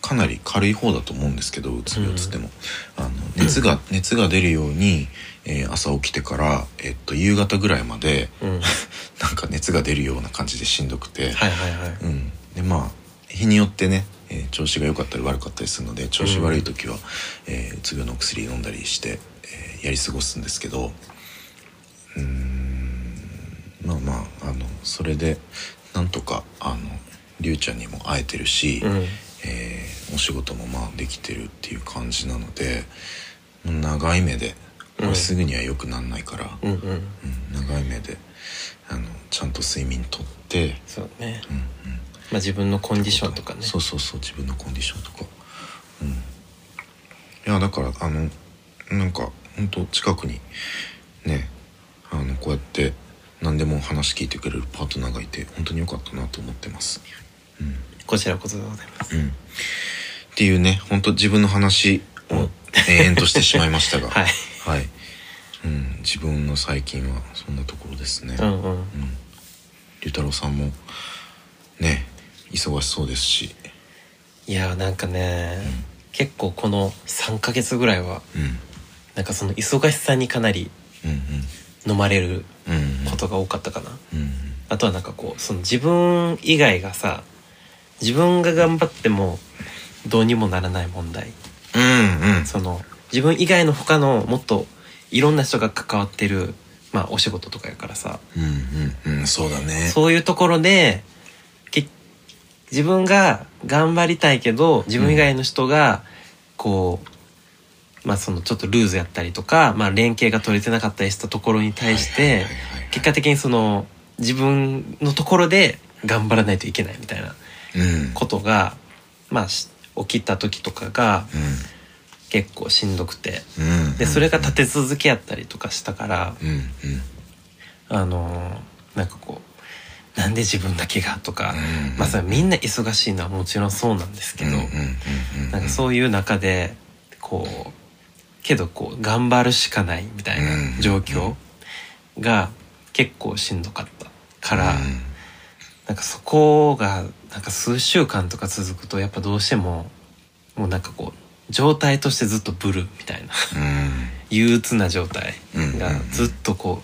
かなり軽い方だと思うんですけどうつ病つっても、あの熱が熱が出るように、えー朝起きてから、えっと、夕方ぐらいまで
うん。
なんか熱が出るような感じでしんどくて、
はいはいはい。
うん、でまあ日によってね、えー調子が良かったり悪かったりするので調子悪い時は、えーうつ病のお薬飲んだりして、えーやり過ごすんですけど。うーん。まあまああのそれでなんとかあのりゅうちゃんにも会えてるし、
うん。
えーお仕事もまあできてるっていう感じなので長い目でこれすぐには良くなんないから、
うんうん。
うん長い目であのちゃんと睡眠とって、
そうね。
うんうん、
まあ自分のコンディションとかね。
そうそうそう自分のコンディションとか。うん。いやだからあのなんか本当近くにねあのこうやって何でも話聞いてくれるパートナーがいて本当に良かったなと思ってます。うん。
こちらこそでございます。
うん。っていうね本当自分の話を延々としてしまいましたが。
はい
はい、うん、自分の最近はそんなところですね。
うんうん。
うん。龍太郎さんもね忙しそうですし。
いやなんかね結構この3ヶ月ぐらいは
うん。
なんかその忙しさにかなり
うん
飲まれる
うんうん。
ことが多かったかな。
うん。
あとはなんかこうその自分以外がさ自分が頑張ってもどうにもならない問題。
うんうん。
その自分以外の他のもっといろんな人が関わってるまあお仕事とかやからさ。
うんうんうんそうだね。
そういうところでけ自分が頑張りたいけど自分以外の人がこう、まあそのちょっとルーズやったりとか、まあ、連携が取れてなかったりしたところに対して結果的にその自分のところで頑張らないといけないみたいな
うん。
ことが、まあ、し起きた時とかが結構しんどくて。
うん。うん
でそれが立て続けやったりとかしたから
うんうん。
あのーなんかこうなんで自分だけがとか、
うん
まあそれはみんな忙しいのはもちろんそうなんですけど、
うんうんうんうん。
なんかそういう中でこうけどこう頑張るしかないみたいな状況が結構しんどかったから、なんかそこがなんか数週間とか続くとやっぱどうしてももうなんかこう状態としてずっとブルーみたいな。
うん。
憂鬱な状態がずっとこ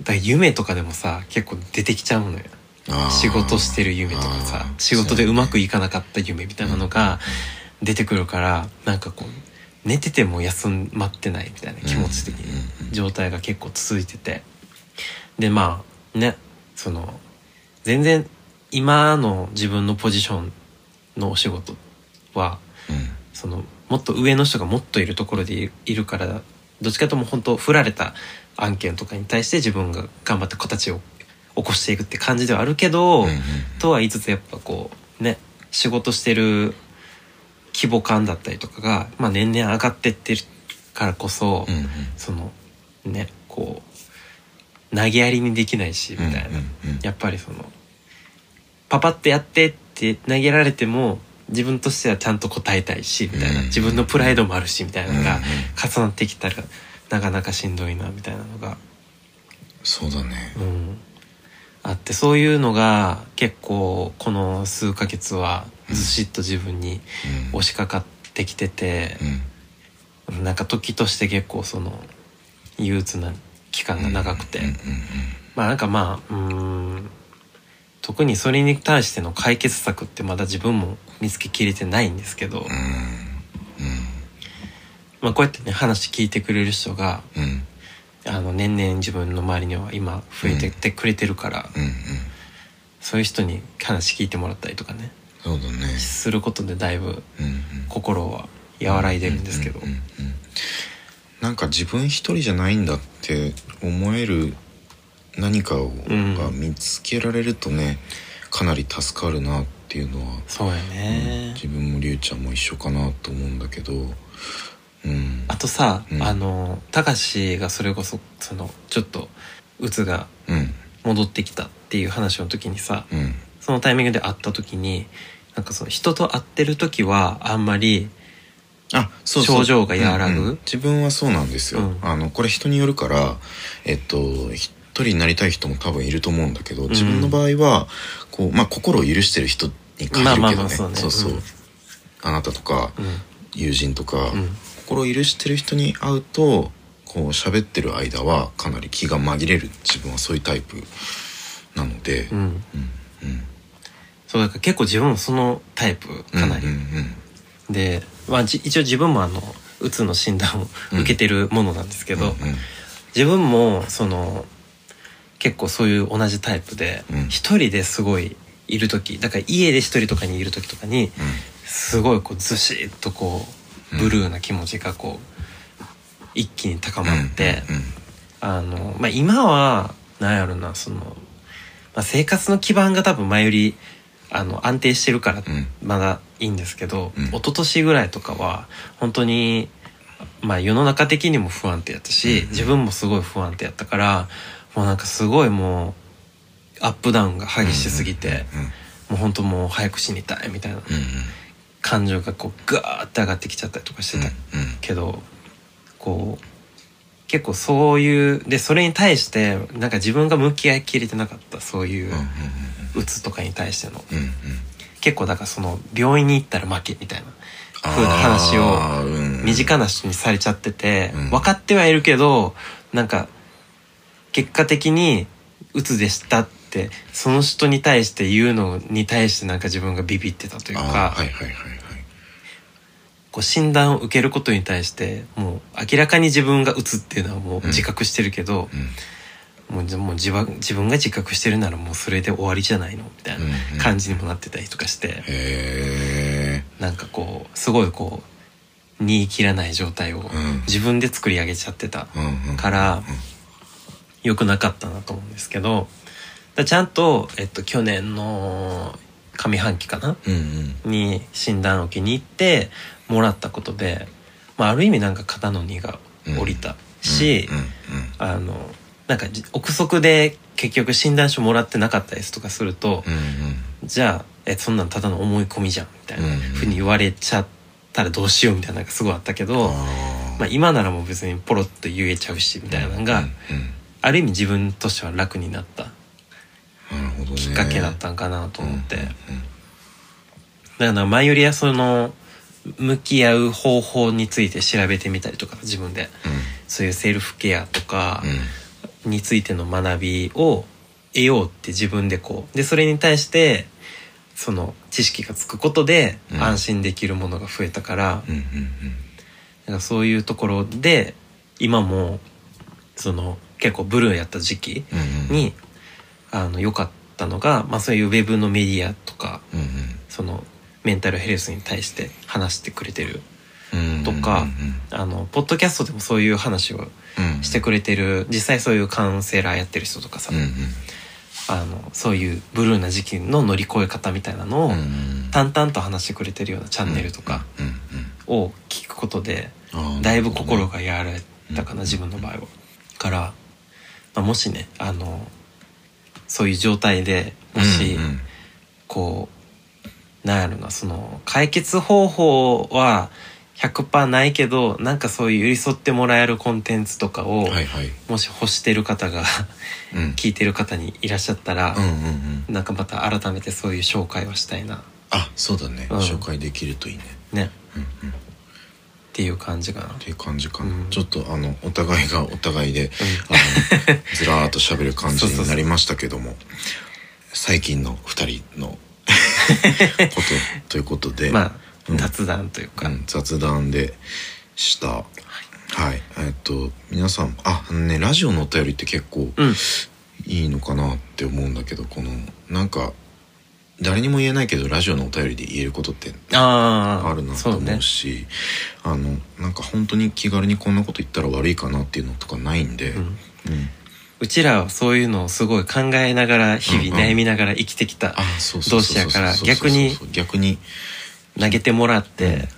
うだから夢とかでもさ結構出てきちゃうのよ。仕事してる夢とかさ仕事でうまくいかなかった夢みたいなのが出てくるからなんかこう寝てても休まってないみたいな気持ち的に状態が結構続いてて。でまあねその全然今の自分のポジションのお仕事は
うん。
そのもっと上の人がもっといるところでいいるからどっちかというと本当振られた案件とかに対して自分が頑張って形を起こしていくって感じではあるけど、
うんうん。
とは言いつつやっぱこうね仕事してる規模感だったりとかが、まあ、年々上がってってるからこそ、
うんうん。
そのねこう投げやりにできないしみたいな、やっぱりそのパパってやってって投げられても自分としてはちゃんと答えたいしみたいな、
うん。
自分のプライドもあるしみたいなのが
うんうん
重なってきたらなかなかしんどいなみたいなのが、
そうだね。
うん、あってそういうのが結構この数ヶ月はずしっと自分に
うん。
押しかかってきてて
う、ん。
なんか時として結構その憂鬱な期間が長くて、
うんうん。
まあなんかまあうーん。特にそれに対しての解決策ってまだ自分も見つけきれてないんですけど、
うん。
まあこうやってね話聞いてくれる人が
うん。うん
あの年々自分の周りには今増えてってくれてるから、
うん。うん。
そういう人に話聞いてもらったりとかね
そうだね。
することでだいぶ
うん。うん。
心は和らいでるんですけど、
うん。うん。うん。なんか自分一人じゃないんだって思える何かを
うん。
が見つけられるとねかなり助かるなっていうのは、
そうやね、
自分もりゅうちゃんも一緒かなと思うんだけどうん。
あとさ、
うん。
あのたかしがそれこそそのちょっとうつが
うん。
戻ってきたっていう話の時にさ
うん。
そのタイミングで会った時になんかその人と会ってる時はあんまり
あそうそう。
症状が和らぐ？
うんうん。自分はそうなんですよ、
うん。
あのこれ人によるからえっと一人になりたい人も多分いると思うんだけど自分の場合はこう、まあ、心を許してる人に限るけどね,、
そうね
そうあなたとか
うん。
友人とか、
うん。
心を許してる人に会うとこう喋ってる間はかなり気が紛れる自分はそういうタイプなので、
うん。
うん。うん。
そうだから結構自分もそのタイプかなり、で、まあ、じ一応自分もあのうつの診断を受けてるものなんですけど、自分もその結構そういう同じタイプで
うん。
一、人ですごいいる時だから家で一人とかにいる時とかにすごいこうずしっとこうブルーな気持ちがこう一気に高まって、
うんうん
あの、まあ、今はなんやろなその、まあ、生活の基盤が多分前よりあの安定してるから
うん。
まだいいんですけど、
うん。
一昨年ぐらいとかは本当にまあ世の中的にも不安定やったし、
うん。
自分もすごい不安定やったからもうなんかすごいもうアップダウンが激しすぎて、
うん
もう本当もう早く死にたいみたいな
うん
感情がこうガーって上がってきちゃったりとかしてた
うんうん。
けどこう結構そういうでそれに対してなんか自分が向き合いきれてなかったそういう
うんうん
うつとかに対しての。
うんうん。
結構だからその病院に行ったら負けみたいな。風な話を身近な人にされちゃってて
うん。
分かってはいるけどなんか結果的にうつでしたってその人に対して言うのに対してなんか自分がビビってたという
あ
か、
ーはいはい
こう診断を受けることに対してもう明らかに自分がうつっていうのはもう自覚してるけど、
うん。
もうじもう自分自分が自覚してるならもうそれで終わりじゃないの？みたいな
うんうん。
感じにもなってたりとかして、
へえ
なんかこうすごいこう煮え切らない状態を
ん。
自分で作り上げちゃってた
うんうん。
から良くなかったなと思うんですけどだちゃんと、えっと、去年の上半期かな？
うんうん。
に診断を受けに行ってもらったことで、まあ、ある意味なんか肩の荷が下りたし、あのなんかじ憶測で結局診断書もらってなかったですとかすると、
うんうん。
じゃあえそんなんただの思い込みじゃんみたいな
うん
ふうに言われちゃったらどうしようみたいなのがすごいあったけど、
あ
まあ、今ならもう別にポロッと言えちゃうしみたいなのが、
うんうん
ある意味自分としては楽になったきっかけだったんかなと思って、
うんうん
だから前よりはその向き合う方法について調べてみたりとか自分で。そういうセルフケアとかについての学びを得ようって自分でこう。でそれに対してその知識がつくことで
うん。
安心できるものが増えたから、
うんうん。
なんかそういうところで今もその結構ブルーやった時期
うんうん。うん
に、あの良かったのが、まあ、そういうウェブのメディアとか
うん
そのメンタルヘルスに対して話してくれてる
うんうん
とか
うん。
あのポッドキャストでもそういう話を
うん
してくれてる実際そういうカウンセラーやってる人とかさ、
うんうん。
あのそういうブルーな時期の乗り越え方みたいなのを
うんうん。
淡々と話してくれてるようなチャンネルとか
うんうん
を聞くことでだいぶ心がやられたか
うん
な自分の場合は。から、まあ、もしねあのそういう状態でもし、
うんうん。
こうなんやろなその解決方法は100%ないけどなんかそういう寄り添ってもらえるコンテンツとかを、
はいはい。
もし欲してる方が
うん。
聞いてる方にいらっしゃったら
うん、うんうん。
なんかまた改めてそういう紹介をしたいな。
あそうだね。
うん。
紹介できるといいね。
ね。
うんうん
っていう感じかな。
っていう感じかな、
うん。
ちょっとあのお互いがお互いで、あのずらーっと喋る感じに なりましたけども最近の2人のことということで、
まあ、
うん。
雑談というか、
うん雑談でした。はい、えっと皆さんああのねラジオのお便りって結構
うん。
いいのかなって思うんだけどこのなんか誰にも言えないけどラジオのお便りで言えることって
ああ
あるなと
そうね
思うしあのなんか本当に気軽にこんなこと言ったら悪いかなっていうのとかないんで、
うん。
うん。
うちらはそういうのをすごい考えながら日々
うんうん
悩みながら生きてきた同士やから逆に
逆に。
投げてもらっ
うん。
て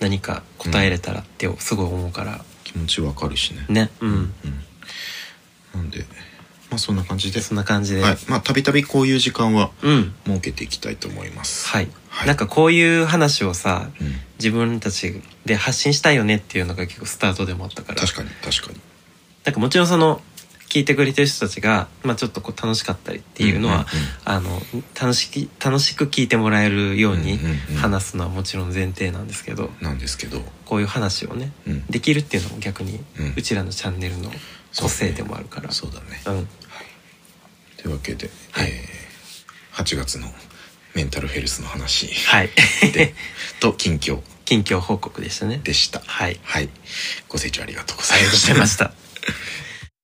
何か答えれたらってすごい思うから。
気持ちわかるしね。
ね。うん、
うん。なんでまあそんな感じで。
そんな感じで、
はい。まあたびたびこういう時間は
うん。
設けていきたいと思います。
はい、
はい。
なんかこういう話をさ
うん。
自分たちで発信したいよねっていうのが結構スタートでもあったから。
確かに確かに。
なんかもちろんその聞いてくれてる人たちが、まあ、ちょっとこう楽しかったりっていうのは、
うんうんうん。
あの楽しき楽しく聞いてもらえるように
うんうんうん
話すのはもちろん前提なんですけど、
なんですけど。
こういう話をね
うん。
できるっていうのも逆に
うん。
うちらのチャンネルの個性でもあるから。
そうだね。
うん
というわけで、
はい。
えー8月のメンタルヘルスの話
はい。
でと近況。
近況報告でしたね。
でした。
はい。
はい。ご清聴ありがとうございました。
ました。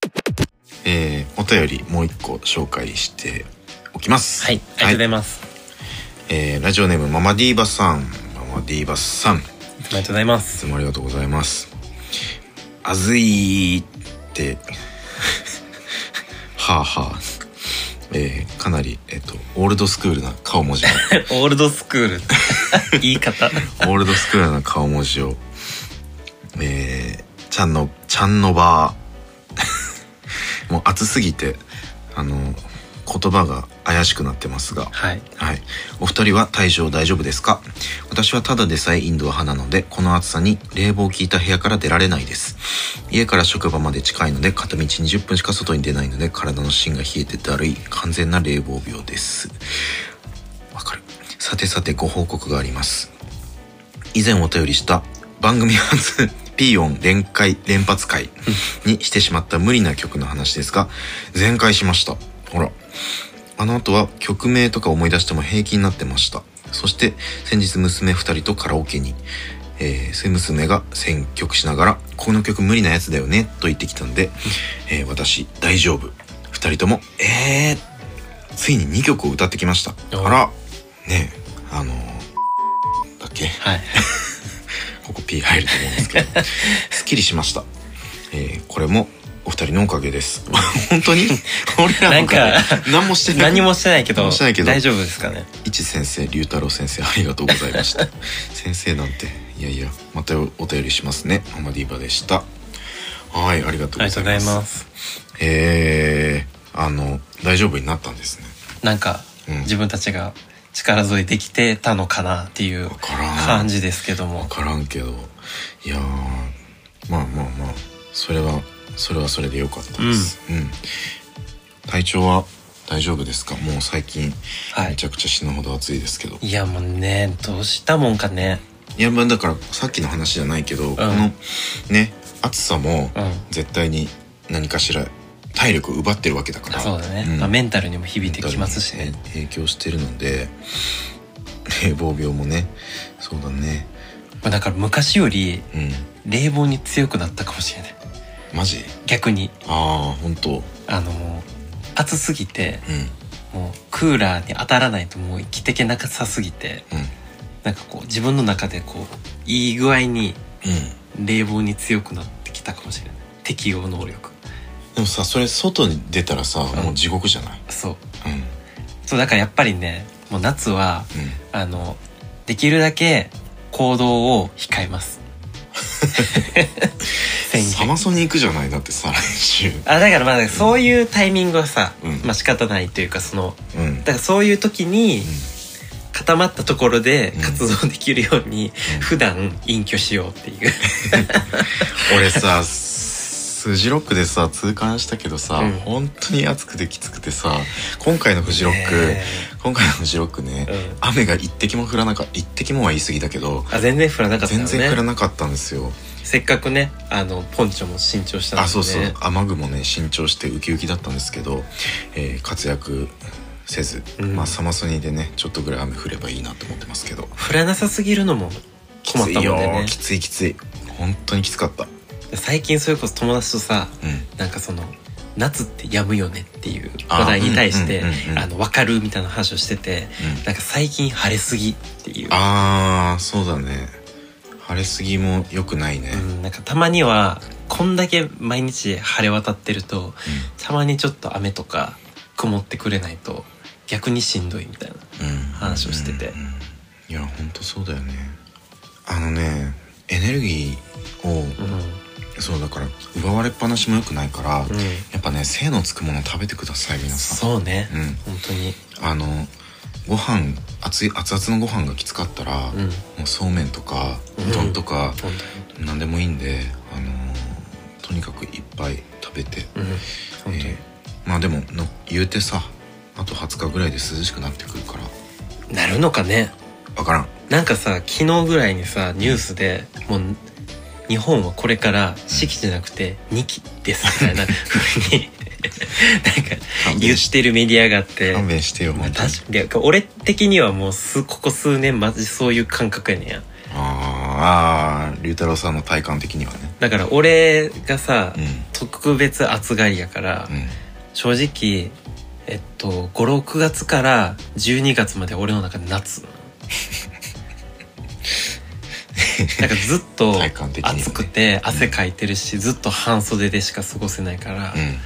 えーお便りもう一個紹介しておきます。
はい。ありがとうございます、
えーラジオネームママディーバさん。ママディーバさん。い
ありがとうございます。
つもありがとうございます。あずいって。はあはあえーかなり、えっとオールドスクールな顔文字の
オールドスクール。言い方。
オールドスクールな顔文字をえー、ちゃんのちゃんのば もう熱すぎてあの言葉が怪しくなってますが
はい
はい。お二人は体調大丈夫ですか？私はただでさえインドア派なので、この暑さに冷房を効いた部屋から出られないです。家から職場まで近いので、片道20分しか外に出ないので、体の芯が冷えてだるい、完全な冷房病です。わかる。さてさてご報告があります。以前お便りした番組初ピーヨン連会連発会にしてしまった無理な曲の話ですが全開しましたほら。あの後は曲名とか思い出しても平気になってました。そして先日娘2人とカラオケに、えー、そ娘が選曲しながら「この曲無理なやつだよね」と言ってきたんで、えー私大丈夫。2人とも「えー」ついに2曲を歌ってきました。
お
あら。ねえあのーだっけ？
はい。
ここ P 入ると思うんですけど。すっきりしました、えーこれもお二人のおかげです。本当に？俺ら
なんか
何もしてない
何もしてないけど。大丈夫ですかね？
一先生龍太郎先生ありがとうございました。先生なんていやいやまたお便りしますね。ママディーバでした。はいありがとうご
ありがとうござ
ざいます。えー、あの大丈夫になったんですね。
なんか、
うん。
自分たちが力添えできてたのかなっていう感じですけども。
分からんけど。いやーまあまあまあ。それはそれはそれでよかったです。うん、体調は大丈夫ですか？もう最近
はい。
めちゃくちゃ死ぬほど暑いですけど、
いやもうねどうしたもんかね。
いやまあだからさっきの話じゃないけど、このね暑さも
うん。
絶対に何かしら体力を奪ってるわけだから。
そうだね、
ん。
まあ、メンタルにも響いてきますしね。
影響してるので 冷房病もね。そうだね。
まあだから昔より
うん。
冷房に強くなったかもしれない
マジ？
逆に。
ああ本当。
あの暑すぎて
うん。
もうクーラーに当たらないともう生きてけなさすぎて
うん。
なんかこう自分の中でこういい具合に
うん。
冷房に強くなってきたかもしれない。適応能力。
でもさそれ外に出たらさ、もう地獄じゃない？
そう。
うん。
そうだからやっぱりねもう夏は
うん。
あのできるだけ行動を控えます
サマソに行くじゃない？だって再来週。
あだからまあそういうタイミングはさ、
うん。
まあ仕方ないというかその
うん。
だからそういう時に固まったところで
うん。
活動できるように
うん。
普段隠居しようっていう。
俺さフジロックでさ痛感したけどさ、
うん。
本当に暑くてきつくてさ今回のフジロック、
ね
今回のフジロックね、
うん。
雨が一滴も降らなかった一滴もは言い過ぎだけど
あ全然降らなかったよ
全然降ら
ね
なかったんですよ
せっかくねあのポンチョも新調したので、ね、
あそうそう。雨雲ね新調してウキウキだったんですけど、えー活躍せず、
うん。
まあサマソニでねちょっとぐらい雨降ればいいなと思ってますけど。
降らなさすぎるのも困ったもんで
きついよ
ね
きついきつい。本当にきつかった。
最近それこそ友達とさ
うん。
なんかその夏って止むよねっていう話題に対して分かるみたいな話をしてて
うん。
なんか最近晴れすぎっていう。
あーそうだね晴れすぎも良くないね、
うん、なんかたまにはこんだけ毎日晴れ渡ってるとたまにちょっと雨とか曇ってくれないと逆にしんどいみたいな
うん。
話をしてて。
うんうんうん。いや本当そうだよね。あのねエネルギーを、
うん。
そうだから奪われっぱなしも良くないから、
うん。
やっぱね精のつくものを食べてください皆さん。
そうね、
うん。
本当に。
あのご飯熱い熱々のご飯がきつかったら、
うん。
もうそうめんとか
うん。
うどんとか、
本
何でもいいんであのとにかくいっぱい食べて、
うん。
えーまあでもの言うてさあと20日ぐらいで涼しくなってくるから。
なるのかね。
分からん。
なんかさ昨日ぐらいにさニュースでもう日本はこれから四季じゃなくて二季ですみたいな ふうになんか言ってるメディアがあって。
勘弁してよ
まあ
本当に。
確かにいや俺的にはもうすここ数年マジそういう感覚やねんや。
あーあー龍太郎さんの体感的にはね。
だから俺がさ、
うん。
特別暑がりやから、
うん。
正直えっと56月から12月まで俺の中で夏な んかずっと暑くて汗かいてるし、ずっと半袖でしか過ごせないから、
うん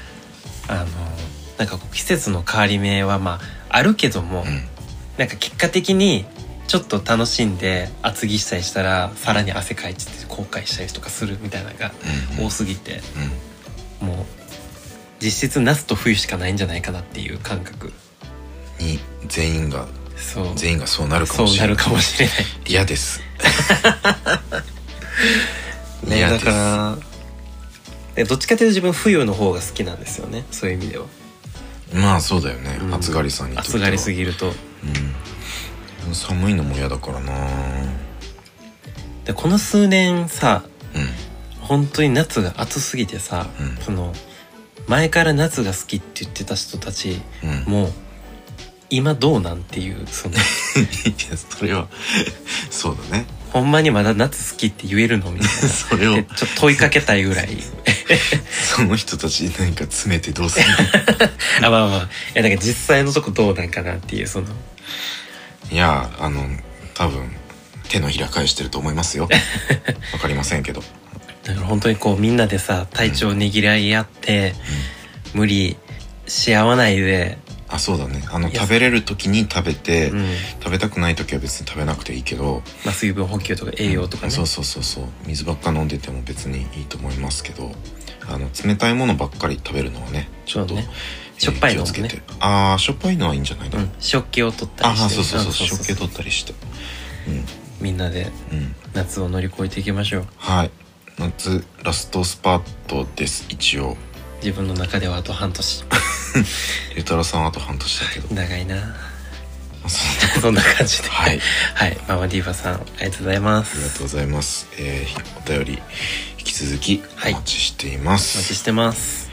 あのなんかこう季節の変わり目はまああるけども、
うん。
なんか結果的にちょっと楽しんで厚着したりしたらさらに汗かいちって後悔したりとかするみたいなのが
うん
多すぎて、
うん。
もう実質夏と冬しかないんじゃないかなっていう感覚
に全員が
そう。
全員がそうなるかもしれない。嫌です。
ねだからでどっちかというと自分冬の方が好きなんですよね。そういう意味では。
まあそうだよね、
うん。
暑がりさんにとっては。
暑がりすぎると。
うん。寒いのも嫌だからな。
でこの数年さ
うん。
本当に夏が暑すぎてさ、
うん。
その前から夏が好きって言ってた人たち
うん。
もう今どうなんっていうその。
いやそれは そうだね。
ほんまにまだ夏好きって言えるのみたいな。
それを。
でちょっと問いかけたいぐらい
その人たちに何か詰めてどうする
あまあまあ。いやだから実際のとこどうなんかなっていうその。
いやあの多分手のひら返してると思いますよ。わかりませんけど、
だから本当にこうみんなでさ体調をねぎらい合って、無理し合わないで、
あそうだね。あの食べれる時に食べて、
うん。
食べたくない時は別に食べなくていいけど
まあ、水分補給とか栄養とかね、
そうそうそうそう。水ばっか飲んでても別にいいと思いますけどあの冷たいものばっかり食べるのはねちょっと、
そうね
えー
しょっぱいのもね。
気をつけて。ああしょっぱいのはいいんじゃないの、
うん、食器を取った
ああ
りして。
そうそうそう
あ
食器取ったりして。
みんなで
うんうん。
夏を乗り越えていきましょう。
はい。夏ラストスパートです一応
自分の中ではあと半年。
ゆたろさんあと半年だけど。
長いな。
そんな
感じで。
はい、
はい、ママディーバさんありがとうございます。
ありがとうございます、えー、お便り引き続きお待ちしています、はい、
お待ちしてます。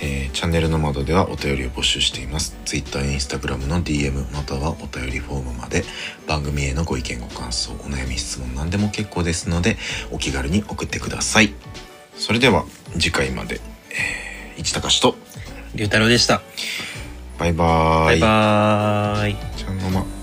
えー、チャンネルの窓ではお便りを募集しています。Twitter、Instagram の DM またはお便りフォームまで番組へのご意見ご感想お悩み質問何でも結構ですのでお気軽に送ってください。それでは次回まで、えー市隆と
龍太郎でした。
バイバーイ。
バイバーイ。
ちゃんあ、ま。